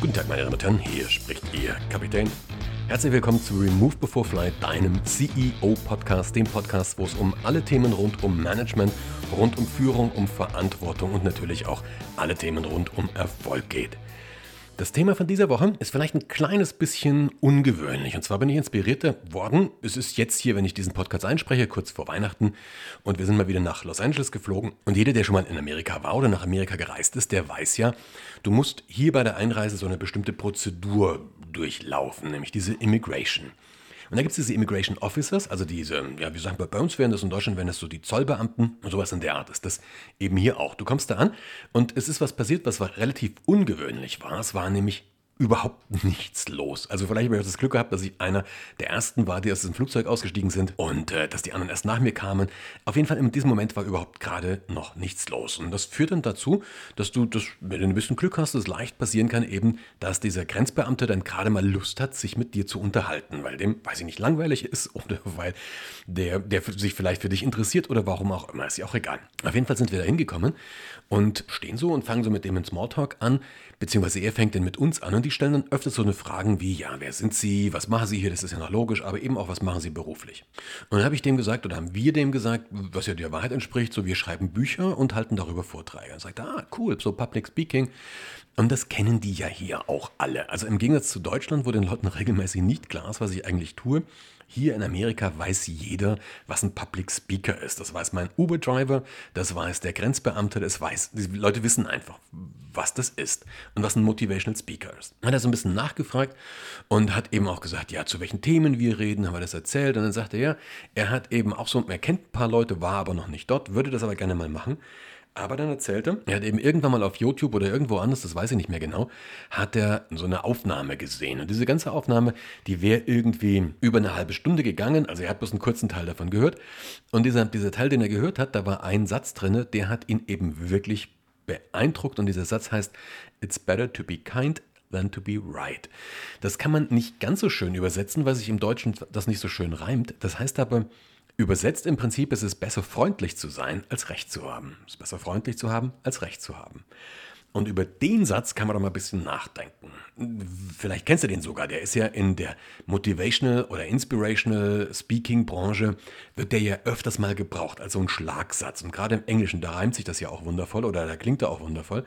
Guten Tag, meine Damen und Herren, hier spricht Ihr Kapitän. Herzlich willkommen zu Remove Before Flight, deinem CEO-Podcast, dem Podcast, wo es um alle Themen rund um Management, rund um Führung, um Verantwortung und natürlich auch alle Themen rund um Erfolg geht. Das Thema von dieser Woche ist vielleicht ein kleines bisschen ungewöhnlich. Und zwar bin ich inspiriert worden. Es ist jetzt hier, wenn ich diesen Podcast einspreche, kurz vor Weihnachten. Und wir sind mal wieder nach Los Angeles geflogen. Und jeder, der schon mal in Amerika war oder nach Amerika gereist ist, der weiß ja, du musst hier bei der Einreise so eine bestimmte Prozedur durchlaufen, nämlich diese Immigration. Und da gibt es diese Immigration Officers, also diese, ja, wie sagen wir, bei uns wären das in Deutschland, wären das so die Zollbeamten und sowas in der Art ist das eben hier auch. Du kommst da an und es ist was passiert, was relativ ungewöhnlich war. Es war nämlich überhaupt nichts los. Also vielleicht habe ich das Glück gehabt, dass ich einer der ersten war, die aus dem Flugzeug ausgestiegen sind und äh, dass die anderen erst nach mir kamen. Auf jeden Fall in diesem Moment war überhaupt gerade noch nichts los. Und das führt dann dazu, dass du, das, wenn du ein bisschen Glück hast, es leicht passieren kann eben, dass dieser Grenzbeamte dann gerade mal Lust hat, sich mit dir zu unterhalten, weil dem, weiß ich nicht, langweilig ist oder weil der, der sich vielleicht für dich interessiert oder warum auch immer, ist ja auch egal. Auf jeden Fall sind wir da hingekommen und stehen so und fangen so mit dem in Smalltalk an, beziehungsweise er fängt dann mit uns an und die stellen dann öfters so eine Fragen wie, ja, wer sind Sie, was machen Sie hier, das ist ja noch logisch, aber eben auch, was machen Sie beruflich? Und dann habe ich dem gesagt, oder haben wir dem gesagt, was ja der Wahrheit entspricht, so wir schreiben Bücher und halten darüber Vorträge. Und sagt, ah, cool, so Public Speaking. Und das kennen die ja hier auch alle. Also im Gegensatz zu Deutschland, wo den Leuten regelmäßig nicht klar ist, was ich eigentlich tue, hier in Amerika weiß jeder, was ein Public Speaker ist. Das weiß mein Uber-Driver, das weiß der Grenzbeamte, das weiß, die Leute wissen einfach, was das ist und was ein Motivational Speaker ist. Hat er so ein bisschen nachgefragt und hat eben auch gesagt, ja, zu welchen Themen wir reden, haben wir das erzählt. Und dann sagte er, ja, er hat eben auch so, er kennt ein paar Leute, war aber noch nicht dort, würde das aber gerne mal machen. Aber dann erzählte, er hat eben irgendwann mal auf YouTube oder irgendwo anders, das weiß ich nicht mehr genau, hat er so eine Aufnahme gesehen. Und diese ganze Aufnahme, die wäre irgendwie über eine halbe Stunde gegangen. Also er hat bloß einen kurzen Teil davon gehört. Und dieser, dieser Teil, den er gehört hat, da war ein Satz drin, der hat ihn eben wirklich beeindruckt. Und dieser Satz heißt, It's better to be kind than to be right. Das kann man nicht ganz so schön übersetzen, weil sich im Deutschen das nicht so schön reimt. Das heißt aber, Übersetzt im Prinzip ist es besser freundlich zu sein, als Recht zu haben. Es ist besser freundlich zu haben, als Recht zu haben. Und über den Satz kann man doch mal ein bisschen nachdenken. Vielleicht kennst du den sogar. Der ist ja in der Motivational oder Inspirational Speaking Branche, wird der ja öfters mal gebraucht als so ein Schlagsatz. Und gerade im Englischen, da reimt sich das ja auch wundervoll oder da klingt er auch wundervoll.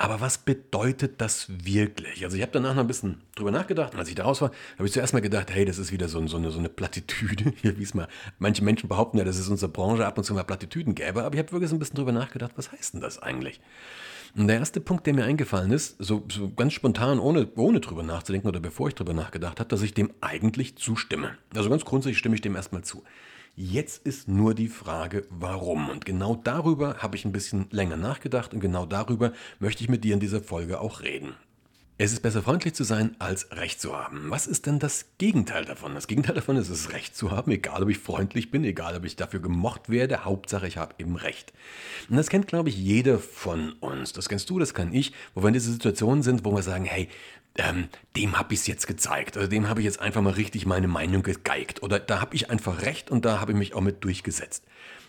Aber was bedeutet das wirklich? Also ich habe danach noch ein bisschen drüber nachgedacht. Und als ich da raus war, habe ich zuerst mal gedacht, hey, das ist wieder so, so, eine, so eine Plattitüde. Wie es mal, manche Menschen behaupten ja, dass es unsere Branche ab und zu mal Plattitüden gäbe. Aber ich habe wirklich so ein bisschen drüber nachgedacht, was heißt denn das eigentlich? Und der erste Punkt, der mir eingefallen ist, so, so ganz spontan, ohne, ohne drüber nachzudenken oder bevor ich drüber nachgedacht habe, dass ich dem eigentlich zustimme. Also ganz grundsätzlich stimme ich dem erstmal zu. Jetzt ist nur die Frage, warum. Und genau darüber habe ich ein bisschen länger nachgedacht und genau darüber möchte ich mit dir in dieser Folge auch reden. Es ist besser freundlich zu sein, als Recht zu haben. Was ist denn das Gegenteil davon? Das Gegenteil davon ist es, Recht zu haben, egal ob ich freundlich bin, egal ob ich dafür gemocht werde, Hauptsache ich habe eben Recht. Und das kennt, glaube ich, jeder von uns. Das kennst du, das kann ich, wo wir in diese Situationen sind, wo wir sagen, hey, ähm, dem habe ich es jetzt gezeigt oder dem habe ich jetzt einfach mal richtig meine Meinung gegeigt oder da habe ich einfach recht und da habe ich mich auch mit durchgesetzt.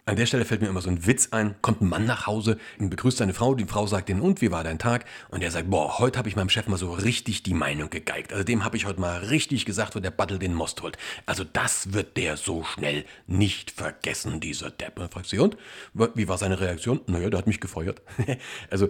An der Stelle fällt mir immer so ein Witz ein. Kommt ein Mann nach Hause, begrüßt seine Frau, die Frau sagt ihm, und wie war dein Tag? Und er sagt, boah, heute habe ich meinem Chef mal so richtig die Meinung gegeigt. Also dem habe ich heute mal richtig gesagt, wo der Battle den Most holt. Also das wird der so schnell nicht vergessen, dieser Depp. Und fragt sie, und? Wie war seine Reaktion? Naja, der hat mich gefeuert. also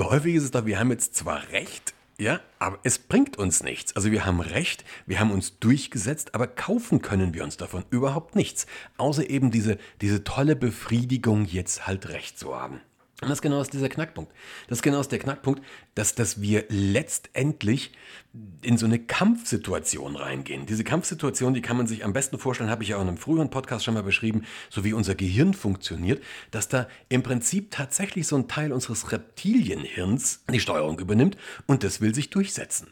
häufig ist es da, wir haben jetzt zwar recht, ja, aber es bringt uns nichts. Also wir haben Recht, wir haben uns durchgesetzt, aber kaufen können wir uns davon überhaupt nichts. Außer eben diese, diese tolle Befriedigung, jetzt halt Recht zu haben. Und das genau ist dieser Knackpunkt. Das ist genau der Knackpunkt, dass, dass wir letztendlich in so eine Kampfsituation reingehen. Diese Kampfsituation, die kann man sich am besten vorstellen, habe ich ja auch in einem früheren Podcast schon mal beschrieben, so wie unser Gehirn funktioniert, dass da im Prinzip tatsächlich so ein Teil unseres Reptilienhirns die Steuerung übernimmt und das will sich durchsetzen.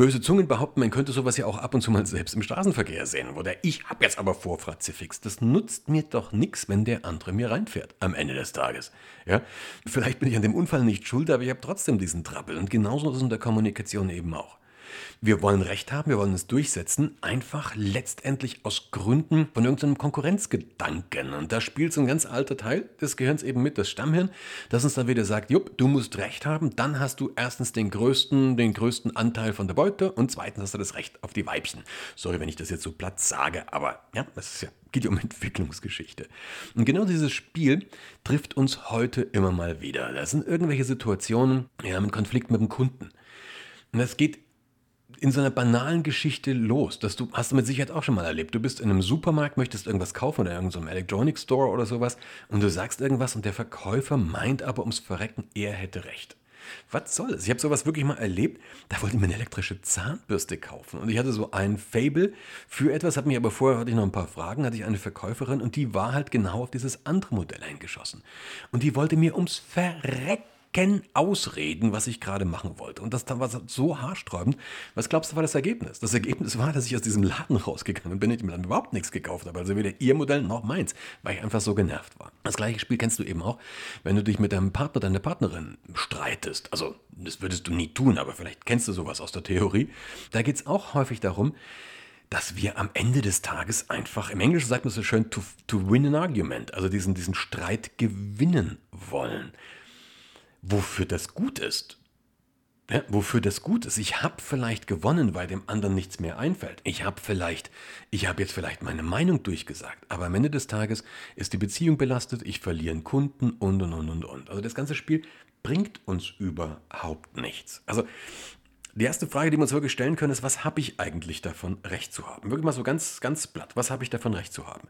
Böse Zungen behaupten, man könnte sowas ja auch ab und zu mal selbst im Straßenverkehr sehen. Oder ich habe jetzt aber vor, Frazifix. Das nutzt mir doch nichts, wenn der andere mir reinfährt am Ende des Tages. Ja? Vielleicht bin ich an dem Unfall nicht schuld, aber ich habe trotzdem diesen Trappel. Und genauso ist es in der Kommunikation eben auch. Wir wollen Recht haben, wir wollen es durchsetzen, einfach letztendlich aus Gründen von irgendeinem Konkurrenzgedanken. Und da spielt so ein ganz alter Teil des Gehirns eben mit, das Stammhirn, das uns dann wieder sagt, jupp, du musst Recht haben, dann hast du erstens den größten, den größten Anteil von der Beute und zweitens hast du das Recht auf die Weibchen. Sorry, wenn ich das jetzt so platt sage, aber ja, das ist ja geht ja um Entwicklungsgeschichte. Und genau dieses Spiel trifft uns heute immer mal wieder. Das sind irgendwelche Situationen, wir haben einen Konflikt mit dem Kunden. Und das geht in so einer banalen Geschichte los. Das du, hast du mit Sicherheit auch schon mal erlebt. Du bist in einem Supermarkt, möchtest irgendwas kaufen oder in irgendeinem Electronic Store oder sowas und du sagst irgendwas und der Verkäufer meint aber ums Verrecken, er hätte recht. Was soll das? Ich habe sowas wirklich mal erlebt. Da wollte ich mir eine elektrische Zahnbürste kaufen. Und ich hatte so ein Fable für etwas, habe mich aber vorher, hatte ich noch ein paar Fragen, hatte ich eine Verkäuferin und die war halt genau auf dieses andere Modell eingeschossen. Und die wollte mir ums Verrecken ausreden, was ich gerade machen wollte. Und das war so haarsträubend. Was glaubst du, war das Ergebnis? Das Ergebnis war, dass ich aus diesem Laden rausgegangen bin und mir dann überhaupt nichts gekauft habe. Also weder ihr Modell noch meins, weil ich einfach so genervt war. Das gleiche Spiel kennst du eben auch, wenn du dich mit deinem Partner, deiner Partnerin streitest. Also, das würdest du nie tun, aber vielleicht kennst du sowas aus der Theorie. Da geht es auch häufig darum, dass wir am Ende des Tages einfach, im Englischen sagt man so schön, to, to win an argument, also diesen, diesen Streit gewinnen wollen wofür das gut ist. Ja, wofür das gut ist. Ich habe vielleicht gewonnen, weil dem anderen nichts mehr einfällt. Ich habe vielleicht, ich habe jetzt vielleicht meine Meinung durchgesagt. Aber am Ende des Tages ist die Beziehung belastet, ich verliere einen Kunden und und und und und. Also das ganze Spiel bringt uns überhaupt nichts. Also die erste Frage, die wir uns wirklich stellen können, ist, was habe ich eigentlich davon, Recht zu haben? Wirklich mal so ganz, ganz platt. Was habe ich davon, Recht zu haben?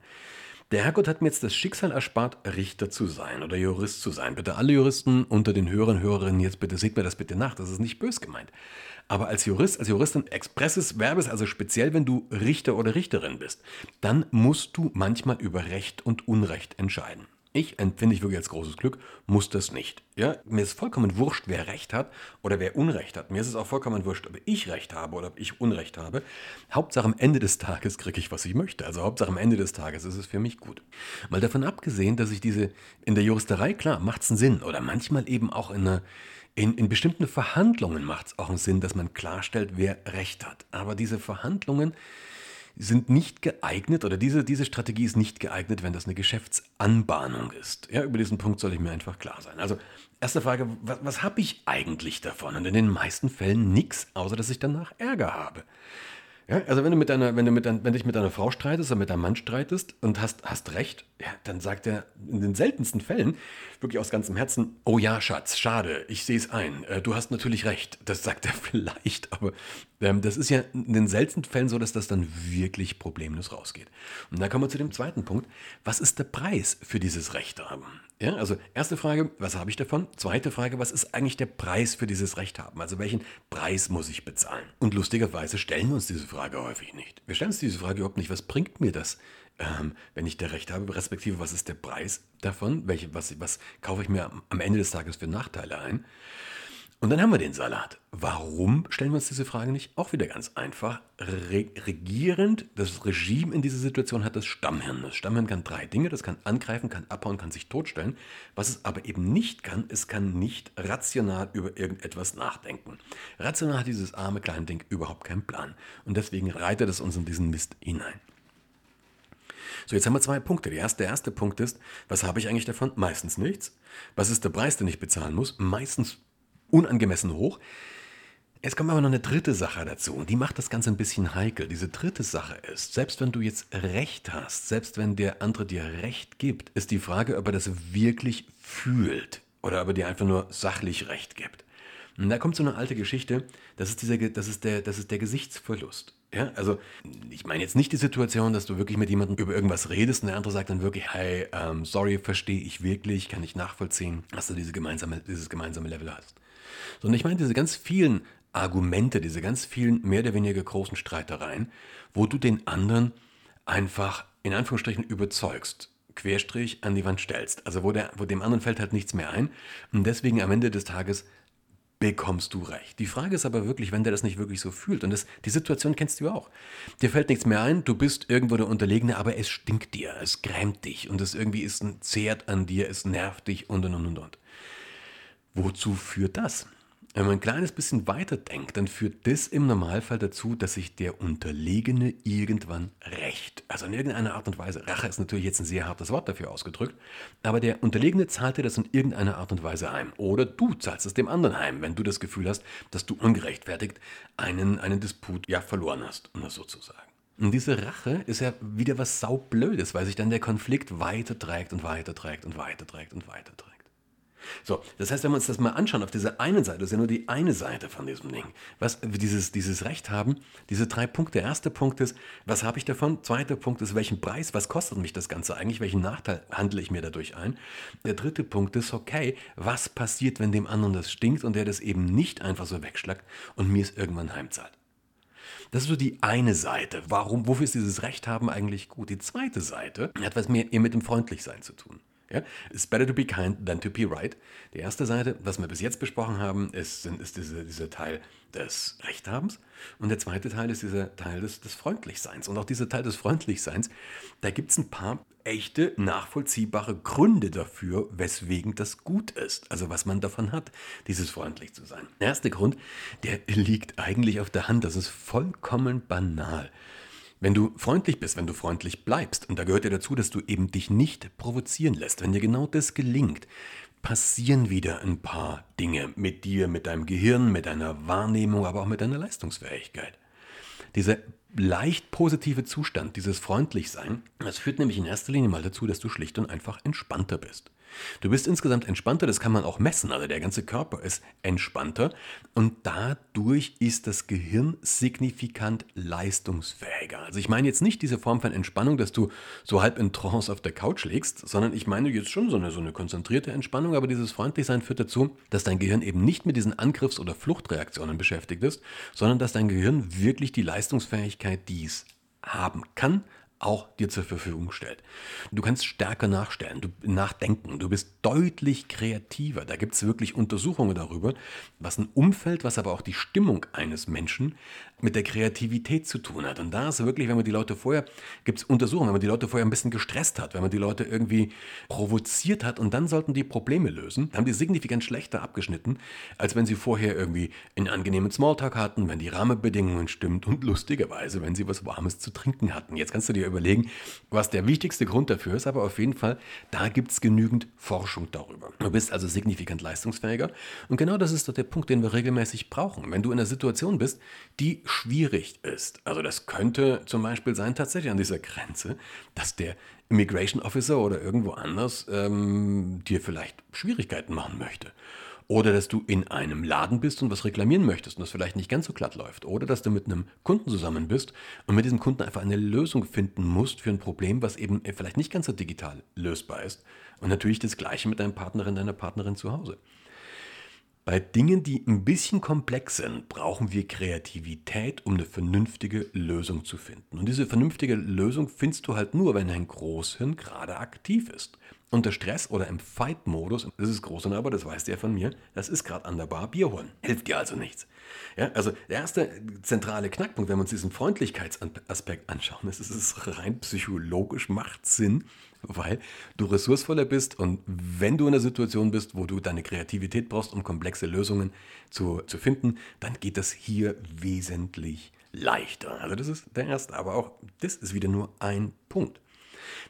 Der Herrgott hat mir jetzt das Schicksal erspart, Richter zu sein oder Jurist zu sein. Bitte alle Juristen unter den Hörern Hörerinnen jetzt bitte seht mir das bitte nach, das ist nicht bös gemeint. Aber als Jurist, als Juristin expresses Verbes, also speziell wenn du Richter oder Richterin bist, dann musst du manchmal über Recht und Unrecht entscheiden. Ich empfinde ich wirklich als großes Glück, muss das nicht. Ja, mir ist vollkommen wurscht, wer Recht hat oder wer Unrecht hat. Mir ist es auch vollkommen wurscht, ob ich Recht habe oder ob ich Unrecht habe. Hauptsache am Ende des Tages kriege ich, was ich möchte. Also Hauptsache am Ende des Tages ist es für mich gut. Mal davon abgesehen, dass ich diese in der Juristerei, klar, macht es einen Sinn. Oder manchmal eben auch in einer in, in, bestimmten Verhandlungen macht es auch einen Sinn, dass man klarstellt, wer Recht hat. Aber diese Verhandlungen sind nicht geeignet oder diese, diese Strategie ist nicht geeignet, wenn das eine Geschäftsanbahnung ist. Ja, über diesen Punkt soll ich mir einfach klar sein. Also, erste Frage, was, was habe ich eigentlich davon? Und in den meisten Fällen nichts, außer dass ich danach Ärger habe. Ja, also wenn du mit deiner, wenn du mit dein, wenn dich mit deiner Frau streitest oder mit deinem Mann streitest und hast, hast recht, ja, dann sagt er in den seltensten Fällen wirklich aus ganzem Herzen, oh ja, Schatz, schade, ich sehe es ein, äh, du hast natürlich recht. Das sagt er vielleicht, aber das ist ja in den seltensten Fällen so, dass das dann wirklich problemlos rausgeht. Und da kommen wir zu dem zweiten Punkt. Was ist der Preis für dieses Recht haben? Ja, also erste Frage, was habe ich davon? Zweite Frage, was ist eigentlich der Preis für dieses Recht haben? Also welchen Preis muss ich bezahlen? Und lustigerweise stellen wir uns diese Frage häufig nicht. Wir stellen uns diese Frage überhaupt nicht, was bringt mir das, ähm, wenn ich der Recht habe, respektive was ist der Preis davon? Welche, was, was kaufe ich mir am Ende des Tages für Nachteile ein? Und dann haben wir den Salat. Warum stellen wir uns diese Frage nicht? Auch wieder ganz einfach. Re regierend, das Regime in dieser Situation hat das Stammhirn. Das Stammhirn kann drei Dinge. Das kann angreifen, kann abhauen, kann sich totstellen. Was es aber eben nicht kann, es kann nicht rational über irgendetwas nachdenken. Rational hat dieses arme kleine Ding überhaupt keinen Plan. Und deswegen reitet es uns in diesen Mist hinein. So, jetzt haben wir zwei Punkte. Der erste, der erste Punkt ist, was habe ich eigentlich davon? Meistens nichts. Was ist der Preis, den ich bezahlen muss? Meistens unangemessen hoch. Es kommt aber noch eine dritte Sache dazu und die macht das Ganze ein bisschen heikel. Diese dritte Sache ist, selbst wenn du jetzt Recht hast, selbst wenn der andere dir Recht gibt, ist die Frage, ob er das wirklich fühlt oder ob er dir einfach nur sachlich Recht gibt. Und da kommt so eine alte Geschichte, das ist, dieser, das ist, der, das ist der Gesichtsverlust. Ja, also ich meine jetzt nicht die Situation, dass du wirklich mit jemandem über irgendwas redest und der andere sagt dann wirklich, hey, ähm, sorry, verstehe ich wirklich, kann ich nachvollziehen, dass du diese gemeinsame, dieses gemeinsame Level hast sondern ich meine diese ganz vielen Argumente, diese ganz vielen mehr oder weniger großen Streitereien, wo du den anderen einfach in Anführungsstrichen überzeugst, Querstrich an die Wand stellst. Also wo, der, wo dem anderen fällt halt nichts mehr ein und deswegen am Ende des Tages bekommst du recht. Die Frage ist aber wirklich, wenn der das nicht wirklich so fühlt, und das, die Situation kennst du auch. Dir fällt nichts mehr ein, du bist irgendwo der Unterlegene, aber es stinkt dir, es grämt dich und es irgendwie ist ein Zehrt an dir, es nervt dich und und und und. Wozu führt das? Wenn man ein kleines bisschen weiter denkt, dann führt das im Normalfall dazu, dass sich der Unterlegene irgendwann rächt. Also in irgendeiner Art und Weise. Rache ist natürlich jetzt ein sehr hartes Wort dafür ausgedrückt, aber der Unterlegene zahlt dir das in irgendeiner Art und Weise heim. Oder du zahlst es dem anderen heim, wenn du das Gefühl hast, dass du ungerechtfertigt einen, einen Disput ja verloren hast, um das so zu sagen. Und diese Rache ist ja wieder was saublödes, weil sich dann der Konflikt weiter trägt und weiter trägt und weiter trägt und weiter trägt. So, das heißt, wenn wir uns das mal anschauen, auf dieser einen Seite, das ist ja nur die eine Seite von diesem Ding, was dieses, dieses Recht haben, diese drei Punkte. Der erste Punkt ist, was habe ich davon? Zweiter Punkt ist, welchen Preis, was kostet mich das Ganze eigentlich? Welchen Nachteil handle ich mir dadurch ein? Der dritte Punkt ist, okay, was passiert, wenn dem anderen das stinkt und der das eben nicht einfach so wegschlagt und mir es irgendwann heimzahlt? Das ist so die eine Seite. Warum, wofür ist dieses Recht haben eigentlich gut? Die zweite Seite hat was mehr mit dem Freundlichsein zu tun. Ja? It's better to be kind than to be right. Die erste Seite, was wir bis jetzt besprochen haben, ist, ist diese, dieser Teil des Rechthabens. Und der zweite Teil ist dieser Teil des, des Freundlichseins. Und auch dieser Teil des Freundlichseins, da gibt es ein paar echte, nachvollziehbare Gründe dafür, weswegen das gut ist. Also was man davon hat, dieses freundlich zu sein. Der erste Grund, der liegt eigentlich auf der Hand. Das ist vollkommen banal. Wenn du freundlich bist, wenn du freundlich bleibst, und da gehört ja dazu, dass du eben dich nicht provozieren lässt, wenn dir genau das gelingt, passieren wieder ein paar Dinge mit dir, mit deinem Gehirn, mit deiner Wahrnehmung, aber auch mit deiner Leistungsfähigkeit. Dieser leicht positive Zustand, dieses Freundlichsein, das führt nämlich in erster Linie mal dazu, dass du schlicht und einfach entspannter bist. Du bist insgesamt entspannter, das kann man auch messen, also der ganze Körper ist entspannter und dadurch ist das Gehirn signifikant leistungsfähiger. Also ich meine jetzt nicht diese Form von Entspannung, dass du so halb in Trance auf der Couch liegst, sondern ich meine jetzt schon so eine, so eine konzentrierte Entspannung, aber dieses Freundlichsein führt dazu, dass dein Gehirn eben nicht mit diesen Angriffs- oder Fluchtreaktionen beschäftigt ist, sondern dass dein Gehirn wirklich die Leistungsfähigkeit, die es haben kann, auch dir zur Verfügung stellt. Du kannst stärker nachstellen, du nachdenken, du bist deutlich kreativer. Da gibt es wirklich Untersuchungen darüber, was ein Umfeld, was aber auch die Stimmung eines Menschen mit der Kreativität zu tun hat. Und da ist wirklich, wenn man die Leute vorher, gibt es Untersuchungen, wenn man die Leute vorher ein bisschen gestresst hat, wenn man die Leute irgendwie provoziert hat und dann sollten die Probleme lösen, haben die signifikant schlechter abgeschnitten, als wenn sie vorher irgendwie einen angenehmen Smalltalk hatten, wenn die Rahmenbedingungen stimmt und lustigerweise, wenn sie was Warmes zu trinken hatten. Jetzt kannst du dir überlegen, was der wichtigste Grund dafür ist, aber auf jeden Fall, da gibt es genügend Forschung darüber. Du bist also signifikant leistungsfähiger und genau das ist doch der Punkt, den wir regelmäßig brauchen. Wenn du in einer Situation bist, die schwierig ist. Also das könnte zum Beispiel sein, tatsächlich an dieser Grenze, dass der Immigration Officer oder irgendwo anders ähm, dir vielleicht Schwierigkeiten machen möchte. Oder dass du in einem Laden bist und was reklamieren möchtest und das vielleicht nicht ganz so glatt läuft. Oder dass du mit einem Kunden zusammen bist und mit diesem Kunden einfach eine Lösung finden musst für ein Problem, was eben vielleicht nicht ganz so digital lösbar ist. Und natürlich das gleiche mit deinem Partnerin, deiner Partnerin zu Hause. Bei Dingen, die ein bisschen komplex sind, brauchen wir Kreativität, um eine vernünftige Lösung zu finden. Und diese vernünftige Lösung findest du halt nur, wenn dein Großhirn gerade aktiv ist. Unter Stress oder im Fight-Modus, das ist Großhirn aber, das weißt du ja von mir, das ist gerade an der Bar Bier holen. Hilft dir also nichts. Ja, also der erste zentrale Knackpunkt, wenn wir uns diesen Freundlichkeitsaspekt anschauen, ist, es ist rein psychologisch, macht Sinn, weil du ressourcevoller bist und wenn du in einer Situation bist, wo du deine Kreativität brauchst, um komplexe Lösungen zu, zu finden, dann geht das hier wesentlich leichter. Also das ist der erste, aber auch das ist wieder nur ein Punkt.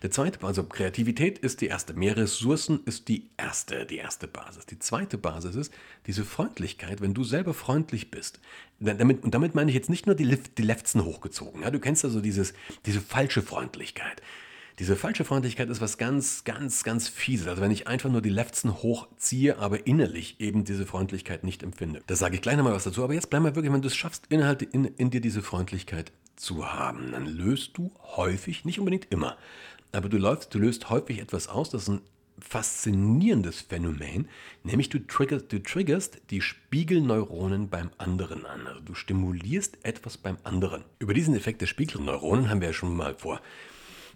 Der zweite, also Kreativität ist die erste, mehr Ressourcen ist die erste, die erste Basis. Die zweite Basis ist diese Freundlichkeit, wenn du selber freundlich bist. Damit, und damit meine ich jetzt nicht nur die, die Lefzen hochgezogen. Ja, du kennst also dieses, diese falsche Freundlichkeit. Diese falsche Freundlichkeit ist was ganz, ganz, ganz fieses. Also wenn ich einfach nur die Lefzen hochziehe, aber innerlich eben diese Freundlichkeit nicht empfinde. Da sage ich gleich nochmal was dazu. Aber jetzt bleib mal wirklich, wenn du es schaffst, Inhalte in, in dir diese Freundlichkeit zu haben, dann löst du häufig, nicht unbedingt immer, aber du, läufst, du löst häufig etwas aus, das ist ein faszinierendes Phänomen, nämlich du triggerst, du triggerst die Spiegelneuronen beim anderen an. Also du stimulierst etwas beim anderen. Über diesen Effekt der Spiegelneuronen haben wir ja schon mal vor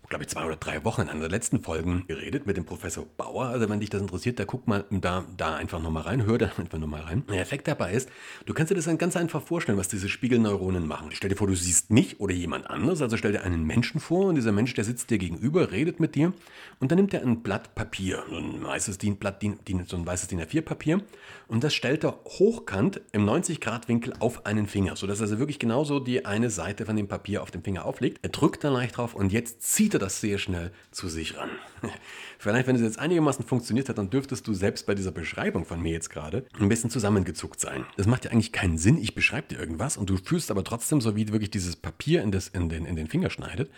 glaube ich, zwei oder drei Wochen in einer der letzten Folgen geredet mit dem Professor Bauer. Also wenn dich das interessiert, da guck mal da, da einfach nochmal rein, hör da einfach nochmal rein. Der Effekt dabei ist, du kannst dir das dann ganz einfach vorstellen, was diese Spiegelneuronen machen. Stell dir vor, du siehst mich oder jemand anderes, also stell dir einen Menschen vor und dieser Mensch, der sitzt dir gegenüber, redet mit dir und dann nimmt er ein Blatt Papier, so ein weißes DIN, Blatt, DIN, so ein weißes DIN A4 Papier und das stellt er hochkant im 90 Grad Winkel auf einen Finger, sodass also wirklich genauso die eine Seite von dem Papier auf dem Finger auflegt. Er drückt da leicht drauf und jetzt zieht er das sehr schnell zu sich ran. Vielleicht, wenn es jetzt einigermaßen funktioniert hat, dann dürftest du selbst bei dieser Beschreibung von mir jetzt gerade ein bisschen zusammengezuckt sein. Das macht ja eigentlich keinen Sinn. Ich beschreibe dir irgendwas und du fühlst aber trotzdem so, wie wirklich dieses Papier in, das, in, den, in den Finger schneidet.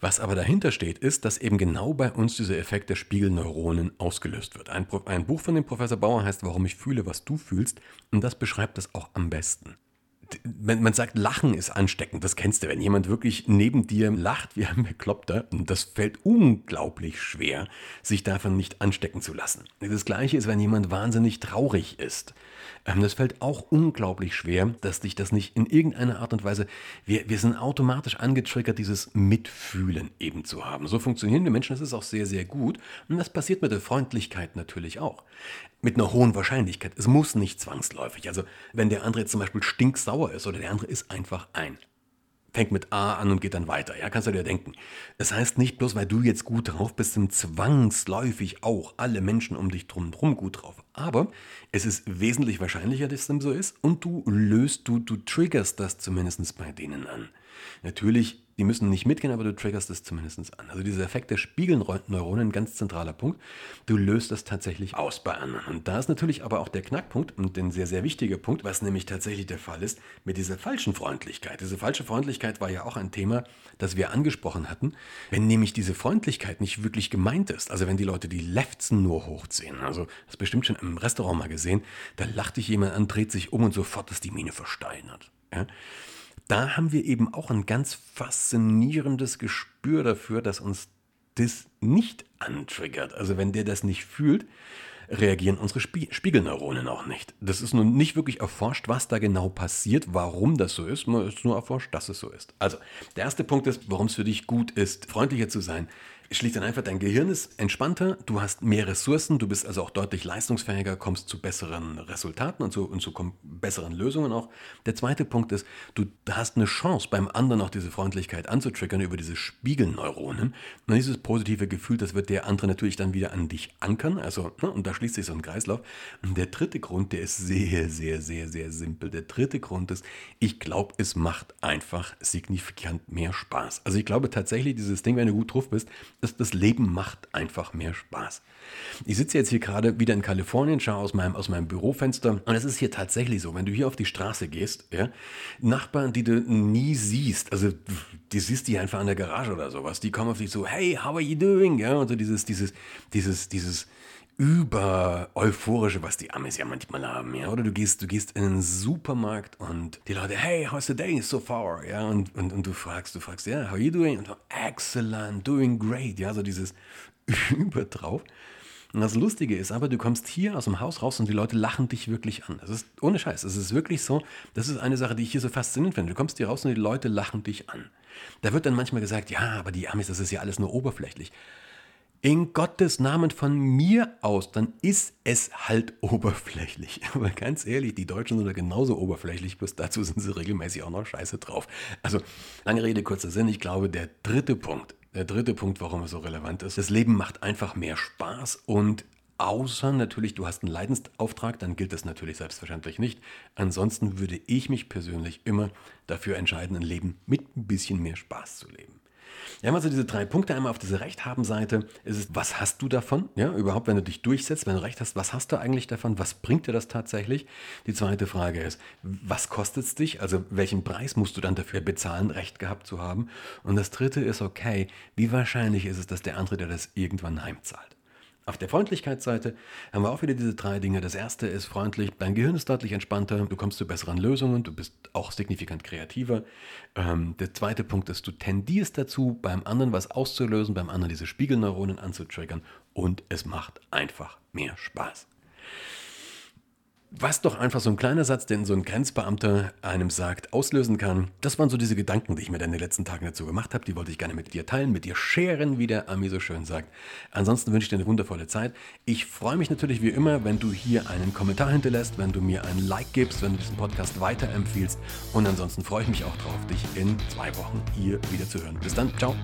Was aber dahinter steht, ist, dass eben genau bei uns dieser Effekt der Spiegelneuronen ausgelöst wird. Ein, ein Buch von dem Professor Bauer heißt Warum ich fühle, was du fühlst und das beschreibt das auch am besten man, man sagt, Lachen ist ansteckend. Das kennst du. Wenn jemand wirklich neben dir lacht wie ein Bekloppter, das fällt unglaublich schwer, sich davon nicht anstecken zu lassen. Das Gleiche ist, wenn jemand wahnsinnig traurig ist. Ähm, das fällt auch unglaublich schwer, dass dich das nicht in irgendeiner Art und Weise, wir, wir sind automatisch angetriggert, dieses Mitfühlen eben zu haben. So funktionieren wir Menschen, das ist auch sehr, sehr gut. Und das passiert mit der Freundlichkeit natürlich auch. Mit einer hohen Wahrscheinlichkeit. Es muss nicht zwangsläufig. Also, wenn der andere jetzt zum Beispiel stinksauer ist oder der andere ist einfach ein fängt mit A an und geht dann weiter. Ja, kannst du dir denken. Das heißt nicht bloß, weil du jetzt gut drauf bist, sind zwangsläufig auch alle Menschen um dich drum drum gut drauf. Aber es ist wesentlich wahrscheinlicher, dass dem so ist und du löst, du, du triggerst das zumindest bei denen an. Natürlich die müssen nicht mitgehen, aber du triggerst es zumindest an. Also dieser Effekt der Spiegelneuronen, ganz zentraler Punkt. Du löst das tatsächlich aus bei anderen. Und da ist natürlich aber auch der Knackpunkt und ein sehr, sehr wichtiger Punkt, was nämlich tatsächlich der Fall ist, mit dieser falschen Freundlichkeit. Diese falsche Freundlichkeit war ja auch ein Thema, das wir angesprochen hatten. Wenn nämlich diese Freundlichkeit nicht wirklich gemeint ist, also wenn die Leute die Lefzen nur hochziehen, also das bestimmt schon im Restaurant mal gesehen, da lacht dich jemand an, dreht sich um und sofort ist die Mine versteinert. Ja? Da haben wir eben auch ein ganz faszinierendes Gespür dafür, dass uns das nicht antriggert. Also wenn der das nicht fühlt, reagieren unsere Spiegelneuronen auch nicht. Das ist nun nicht wirklich erforscht, was da genau passiert, warum das so ist. Man ist nur erforscht, dass es so ist. Also, der erste Punkt ist, warum es für dich gut ist, freundlicher zu sein, schlicht und einfach, dein Gehirn ist entspannter, du hast mehr Ressourcen, du bist also auch deutlich leistungsfähiger, kommst zu besseren Resultaten und zu, und zu besseren Lösungen auch. Der zweite Punkt ist, du hast eine Chance, beim anderen auch diese Freundlichkeit anzutriggern über diese Spiegelneuronen. Und dieses positive Gefühl, das wird der andere natürlich dann wieder an dich ankern. Also, ne, und da schließt sich so ein Kreislauf. Und der dritte Grund, der ist sehr, sehr, sehr, sehr simpel. Der dritte Grund ist, ich glaube, es macht einfach signifikant mehr Spaß. Also ich glaube tatsächlich, dieses Ding, wenn du gut drauf bist, das, das Leben macht einfach mehr Spaß. Ich sitze jetzt hier gerade wieder in Kalifornien, schaue aus meinem, aus meinem Bürofenster und es ist hier tatsächlich so, wenn du hier auf die Straße gehst, ja, Nachbarn, die du nie siehst, also die siehst die einfach an der Garage oder sowas, die kommen auf dich so, hey, how are you doing? Ja, und so dieses, dieses, dieses, dieses, über euphorische, was die Amis ja manchmal haben, ja. Oder du gehst, du gehst in einen Supermarkt und die Leute, hey, how's the day so far? Ja, und, und, und du fragst, du fragst, ja, yeah, how are you doing? Und excellent, doing great, ja, so dieses über drauf. Und das Lustige ist aber, du kommst hier aus dem Haus raus und die Leute lachen dich wirklich an. Das ist ohne Scheiß. Es ist wirklich so. Das ist eine Sache, die ich hier so faszinierend finde. Du kommst hier raus und die Leute lachen dich an. Da wird dann manchmal gesagt, ja, aber die Amis, das ist ja alles nur oberflächlich in Gottes Namen von mir aus, dann ist es halt oberflächlich. Aber ganz ehrlich, die Deutschen sind da genauso oberflächlich, bloß dazu sind sie regelmäßig auch noch scheiße drauf. Also, lange Rede, kurzer Sinn. Ich glaube, der dritte Punkt, der dritte Punkt, warum es so relevant ist, das Leben macht einfach mehr Spaß und Außer natürlich, du hast einen Leidensauftrag, dann gilt das natürlich selbstverständlich nicht. Ansonsten würde ich mich persönlich immer dafür entscheiden, ein Leben mit ein bisschen mehr Spaß zu leben. Wir haben also diese drei Punkte einmal auf dieser Rechthaben-Seite. Ist es, was hast du davon? Ja, überhaupt, wenn du dich durchsetzt, wenn du Recht hast, was hast du eigentlich davon? Was bringt dir das tatsächlich? Die zweite Frage ist, was kostet es dich? Also, welchen Preis musst du dann dafür bezahlen, Recht gehabt zu haben? Und das dritte ist, okay, wie wahrscheinlich ist es, dass der andere dir das irgendwann heimzahlt? Auf der Freundlichkeitsseite haben wir auch wieder diese drei Dinge. Das erste ist freundlich, dein Gehirn ist deutlich entspannter, du kommst zu besseren Lösungen, du bist auch signifikant kreativer. Ähm, der zweite Punkt ist, du tendierst dazu, beim anderen was auszulösen, beim anderen diese Spiegelneuronen anzutriggern und es macht einfach mehr Spaß was doch einfach so ein kleiner Satz, den so ein Grenzbeamter einem sagt, auslösen kann. Das waren so diese Gedanken, die ich mir dann in den letzten Tagen dazu gemacht habe. Die wollte ich gerne mit dir teilen, mit dir scheren, wie der Ami so schön sagt. Ansonsten wünsche ich dir eine wundervolle Zeit. Ich freue mich natürlich wie immer, wenn du hier einen Kommentar hinterlässt, wenn du mir ein Like gibst, wenn du diesen Podcast weiterempfiehlst. Und ansonsten freue ich mich auch drauf, dich in zwei Wochen hier wieder zu hören. Bis dann, ciao.